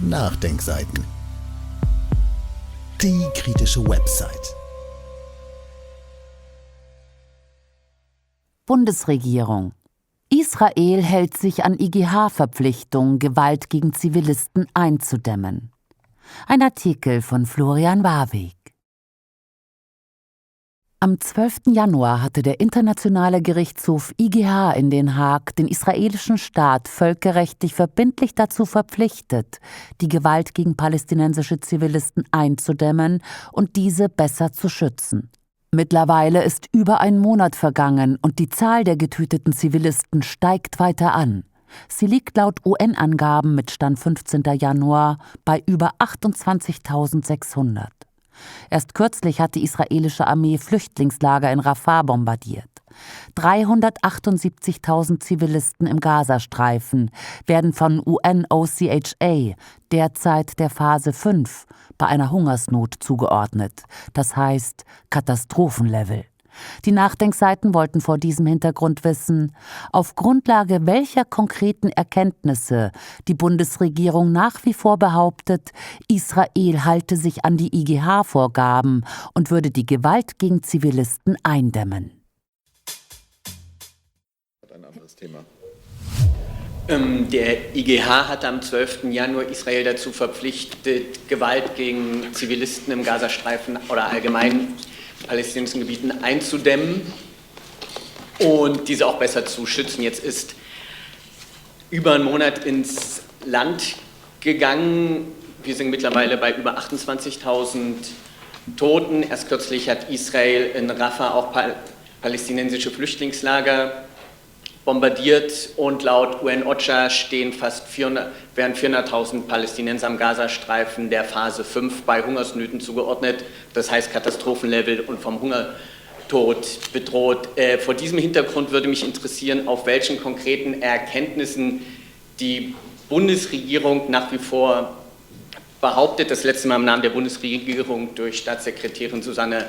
Nachdenkseiten. Die kritische Website. Bundesregierung. Israel hält sich an IGH-Verpflichtungen, Gewalt gegen Zivilisten einzudämmen. Ein Artikel von Florian Warweg. Am 12. Januar hatte der Internationale Gerichtshof IGH in Den Haag den israelischen Staat völkerrechtlich verbindlich dazu verpflichtet, die Gewalt gegen palästinensische Zivilisten einzudämmen und diese besser zu schützen. Mittlerweile ist über ein Monat vergangen und die Zahl der getöteten Zivilisten steigt weiter an. Sie liegt laut UN-Angaben mit Stand 15. Januar bei über 28.600. Erst kürzlich hat die israelische Armee Flüchtlingslager in Rafah bombardiert. 378.000 Zivilisten im Gazastreifen werden von UNOCHA derzeit der Phase 5 bei einer Hungersnot zugeordnet, das heißt Katastrophenlevel. Die Nachdenkseiten wollten vor diesem Hintergrund wissen, auf Grundlage welcher konkreten Erkenntnisse die Bundesregierung nach wie vor behauptet, Israel halte sich an die IGH-Vorgaben und würde die Gewalt gegen Zivilisten eindämmen. Ein anderes Thema. Ähm, der IGH hat am 12. Januar Israel dazu verpflichtet, Gewalt gegen Zivilisten im Gazastreifen oder allgemein palästinensischen Gebieten einzudämmen und diese auch besser zu schützen. Jetzt ist über einen Monat ins Land gegangen. Wir sind mittlerweile bei über 28.000 Toten. Erst kürzlich hat Israel in Rafah auch palästinensische Flüchtlingslager bombardiert und laut UN-OCHA stehen fast 400, werden 400.000 Palästinenser am Gazastreifen der Phase 5 bei Hungersnöten zugeordnet, das heißt Katastrophenlevel und vom Hungertod bedroht. Äh, vor diesem Hintergrund würde mich interessieren, auf welchen konkreten Erkenntnissen die Bundesregierung nach wie vor behauptet, das letzte Mal im Namen der Bundesregierung durch Staatssekretärin Susanne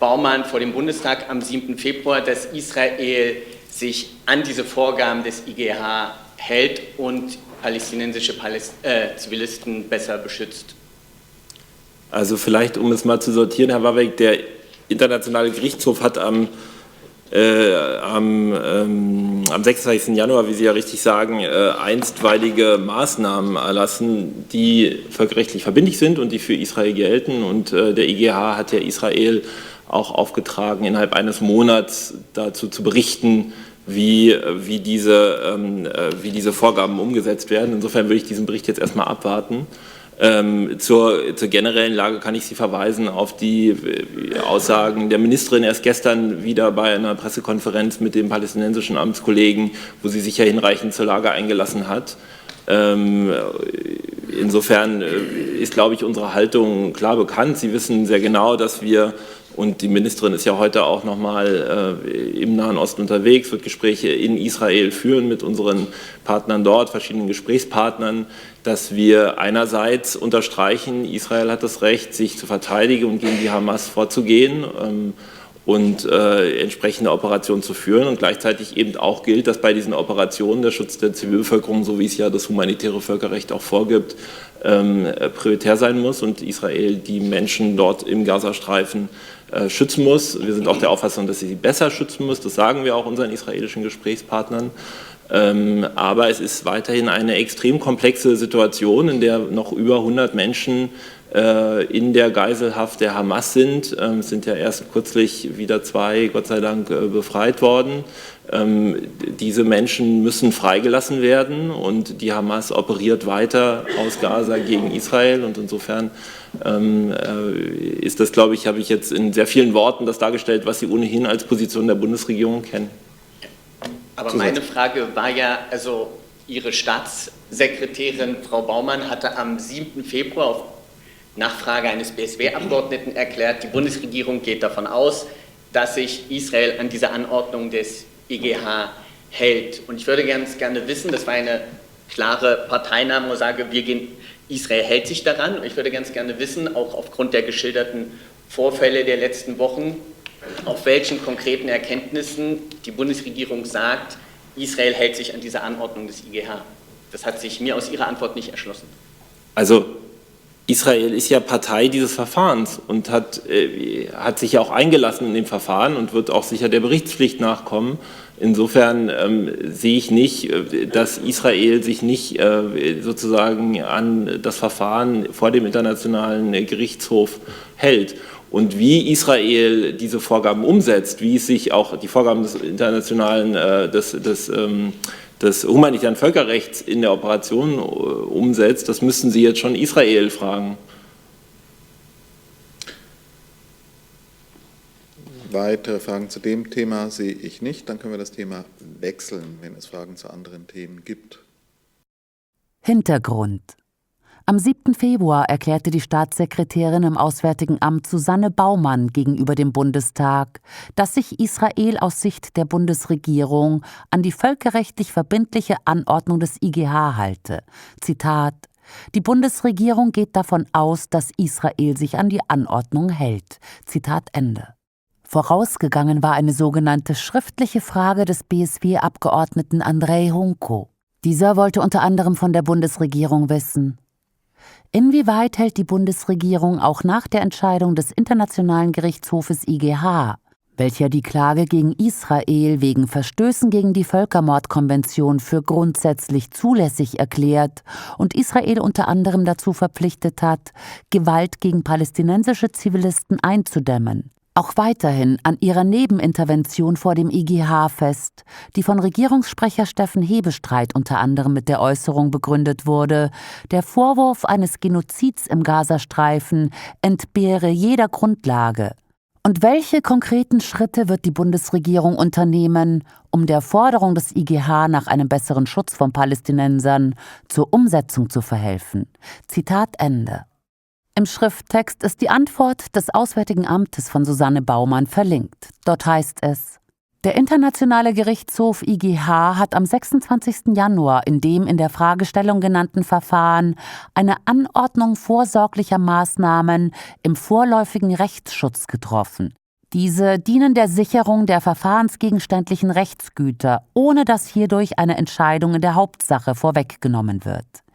Baumann vor dem Bundestag am 7. Februar, dass Israel sich an diese Vorgaben des IGH hält und palästinensische Paläst äh, Zivilisten besser beschützt? Also vielleicht, um es mal zu sortieren, Herr Warwick, der Internationale Gerichtshof hat am, äh, am, ähm, am 26. Januar, wie Sie ja richtig sagen, äh, einstweilige Maßnahmen erlassen, die völkerrechtlich verbindlich sind und die für Israel gelten. Und äh, der IGH hat ja Israel auch aufgetragen, innerhalb eines Monats dazu zu berichten, wie, wie, diese, ähm, äh, wie diese Vorgaben umgesetzt werden. Insofern würde ich diesen Bericht jetzt erstmal abwarten. Ähm, zur, zur, generellen Lage kann ich Sie verweisen auf die äh, Aussagen der Ministerin erst gestern wieder bei einer Pressekonferenz mit dem palästinensischen Amtskollegen, wo sie sich ja hinreichend zur Lage eingelassen hat. Ähm, insofern äh, ist, glaube ich, unsere Haltung klar bekannt. Sie wissen sehr genau, dass wir und die Ministerin ist ja heute auch nochmal äh, im Nahen Osten unterwegs, wird Gespräche in Israel führen mit unseren Partnern dort, verschiedenen Gesprächspartnern, dass wir einerseits unterstreichen, Israel hat das Recht, sich zu verteidigen und gegen die Hamas vorzugehen. Ähm, und äh, entsprechende Operationen zu führen. Und gleichzeitig eben auch gilt, dass bei diesen Operationen der Schutz der Zivilbevölkerung, so wie es ja das humanitäre Völkerrecht auch vorgibt, ähm, prioritär sein muss und Israel die Menschen dort im Gazastreifen äh, schützen muss. Wir sind auch der Auffassung, dass sie sie besser schützen muss. Das sagen wir auch unseren israelischen Gesprächspartnern. Ähm, aber es ist weiterhin eine extrem komplexe Situation, in der noch über 100 Menschen äh, in der Geiselhaft der Hamas sind. Ähm, es sind ja erst kürzlich wieder zwei, Gott sei Dank, äh, befreit worden. Ähm, diese Menschen müssen freigelassen werden und die Hamas operiert weiter aus Gaza gegen Israel und insofern äh, ist das, glaube ich, habe ich jetzt in sehr vielen Worten das dargestellt, was Sie ohnehin als Position der Bundesregierung kennen. Aber meine Frage war ja, also Ihre Staatssekretärin Frau Baumann hatte am 7. Februar auf Nachfrage eines BSW-Abgeordneten erklärt, die Bundesregierung geht davon aus, dass sich Israel an diese Anordnung des IGH hält. Und ich würde ganz gerne wissen, das war eine klare Parteinahme, wo ich sage, wir gehen, Israel hält sich daran. Ich würde ganz gerne wissen, auch aufgrund der geschilderten Vorfälle der letzten Wochen, auf welchen konkreten Erkenntnissen die Bundesregierung sagt, Israel hält sich an diese Anordnung des IGH. Das hat sich mir aus Ihrer Antwort nicht erschlossen. Also Israel ist ja Partei dieses Verfahrens und hat, äh, hat sich ja auch eingelassen in dem Verfahren und wird auch sicher der Berichtspflicht nachkommen. Insofern ähm, sehe ich nicht, äh, dass Israel sich nicht äh, sozusagen an das Verfahren vor dem Internationalen Gerichtshof hält. Und wie Israel diese Vorgaben umsetzt, wie es sich auch die Vorgaben des internationalen, äh, des, des ähm, des humanitären Völkerrechts in der Operation äh, umsetzt, das müssten Sie jetzt schon Israel fragen. Weitere Fragen zu dem Thema sehe ich nicht. Dann können wir das Thema wechseln, wenn es Fragen zu anderen Themen gibt. Hintergrund am 7. Februar erklärte die Staatssekretärin im Auswärtigen Amt Susanne Baumann gegenüber dem Bundestag, dass sich Israel aus Sicht der Bundesregierung an die völkerrechtlich verbindliche Anordnung des IGH halte. Zitat Die Bundesregierung geht davon aus, dass Israel sich an die Anordnung hält. Zitat Ende. Vorausgegangen war eine sogenannte schriftliche Frage des BSW-Abgeordneten Andrei Hunko. Dieser wollte unter anderem von der Bundesregierung wissen, Inwieweit hält die Bundesregierung auch nach der Entscheidung des Internationalen Gerichtshofes IGH, welcher die Klage gegen Israel wegen Verstößen gegen die Völkermordkonvention für grundsätzlich zulässig erklärt und Israel unter anderem dazu verpflichtet hat, Gewalt gegen palästinensische Zivilisten einzudämmen, auch weiterhin an ihrer Nebenintervention vor dem IGH fest, die von Regierungssprecher Steffen Hebestreit unter anderem mit der Äußerung begründet wurde, der Vorwurf eines Genozids im Gazastreifen entbehre jeder Grundlage. Und welche konkreten Schritte wird die Bundesregierung unternehmen, um der Forderung des IGH nach einem besseren Schutz von Palästinensern zur Umsetzung zu verhelfen? Zitat Ende. Im Schrifttext ist die Antwort des Auswärtigen Amtes von Susanne Baumann verlinkt. Dort heißt es, der Internationale Gerichtshof IGH hat am 26. Januar in dem in der Fragestellung genannten Verfahren eine Anordnung vorsorglicher Maßnahmen im vorläufigen Rechtsschutz getroffen. Diese dienen der Sicherung der verfahrensgegenständlichen Rechtsgüter, ohne dass hierdurch eine Entscheidung in der Hauptsache vorweggenommen wird.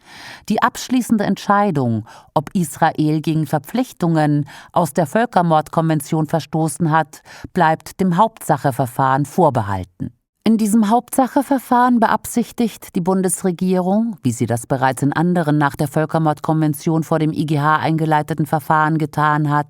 Die abschließende Entscheidung, ob Israel gegen Verpflichtungen aus der Völkermordkonvention verstoßen hat, bleibt dem Hauptsacheverfahren vorbehalten. In diesem Hauptsacheverfahren beabsichtigt die Bundesregierung, wie sie das bereits in anderen nach der Völkermordkonvention vor dem IGH eingeleiteten Verfahren getan hat,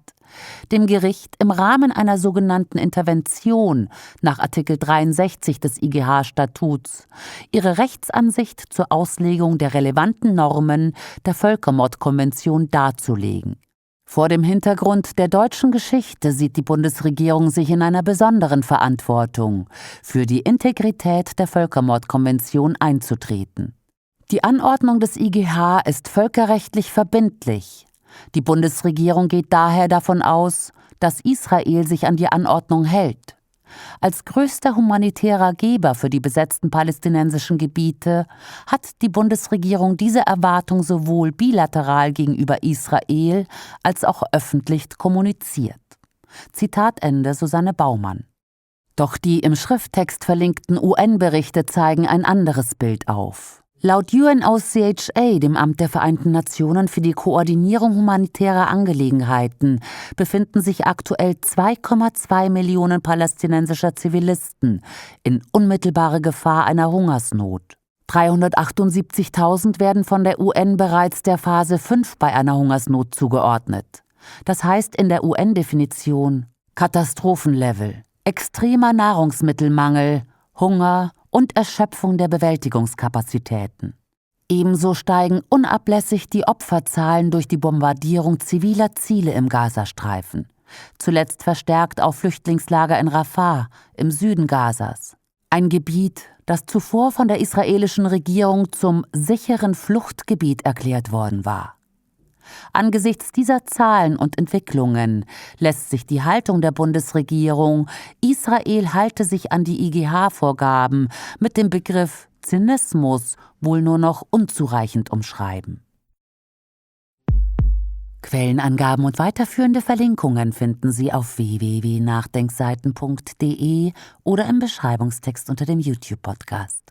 dem Gericht im Rahmen einer sogenannten Intervention nach Artikel 63 des IGH-Statuts ihre Rechtsansicht zur Auslegung der relevanten Normen der Völkermordkonvention darzulegen. Vor dem Hintergrund der deutschen Geschichte sieht die Bundesregierung sich in einer besonderen Verantwortung, für die Integrität der Völkermordkonvention einzutreten. Die Anordnung des IGH ist völkerrechtlich verbindlich die Bundesregierung geht daher davon aus, dass Israel sich an die Anordnung hält. Als größter humanitärer Geber für die besetzten palästinensischen Gebiete hat die Bundesregierung diese Erwartung sowohl bilateral gegenüber Israel als auch öffentlich kommuniziert. Zitat Ende Susanne Baumann. Doch die im Schrifttext verlinkten UN-Berichte zeigen ein anderes Bild auf. Laut UNOCHA, dem Amt der Vereinten Nationen für die Koordinierung humanitärer Angelegenheiten, befinden sich aktuell 2,2 Millionen palästinensischer Zivilisten in unmittelbarer Gefahr einer Hungersnot. 378.000 werden von der UN bereits der Phase 5 bei einer Hungersnot zugeordnet. Das heißt in der UN-Definition Katastrophenlevel, extremer Nahrungsmittelmangel, Hunger und Erschöpfung der Bewältigungskapazitäten. Ebenso steigen unablässig die Opferzahlen durch die Bombardierung ziviler Ziele im Gazastreifen, zuletzt verstärkt auf Flüchtlingslager in Rafah im Süden Gazas, ein Gebiet, das zuvor von der israelischen Regierung zum sicheren Fluchtgebiet erklärt worden war. Angesichts dieser Zahlen und Entwicklungen lässt sich die Haltung der Bundesregierung, Israel halte sich an die IGH-Vorgaben, mit dem Begriff Zynismus wohl nur noch unzureichend umschreiben. Quellenangaben und weiterführende Verlinkungen finden Sie auf www.nachdenkseiten.de oder im Beschreibungstext unter dem YouTube-Podcast.